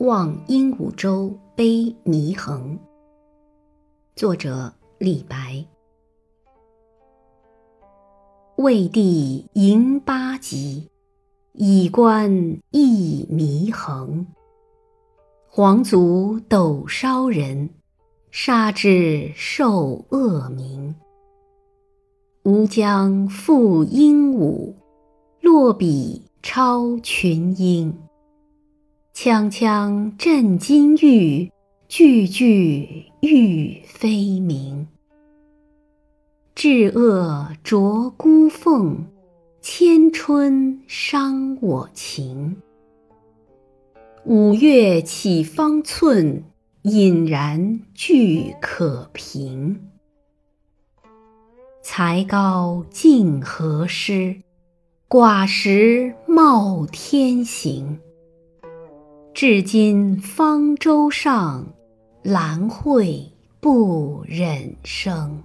望鹦鹉洲悲祢衡。作者李白。魏帝迎八极，以观一祢衡。皇族斗烧人，杀之受恶名。吾将复鹦鹉，落笔超群英。锵锵震金玉，句句玉飞鸣。至恶啄孤凤，千春伤我情。五岳起方寸，隐然俱可平。才高竟何施？寡识冒天行。至今方舟上，兰蕙不忍生。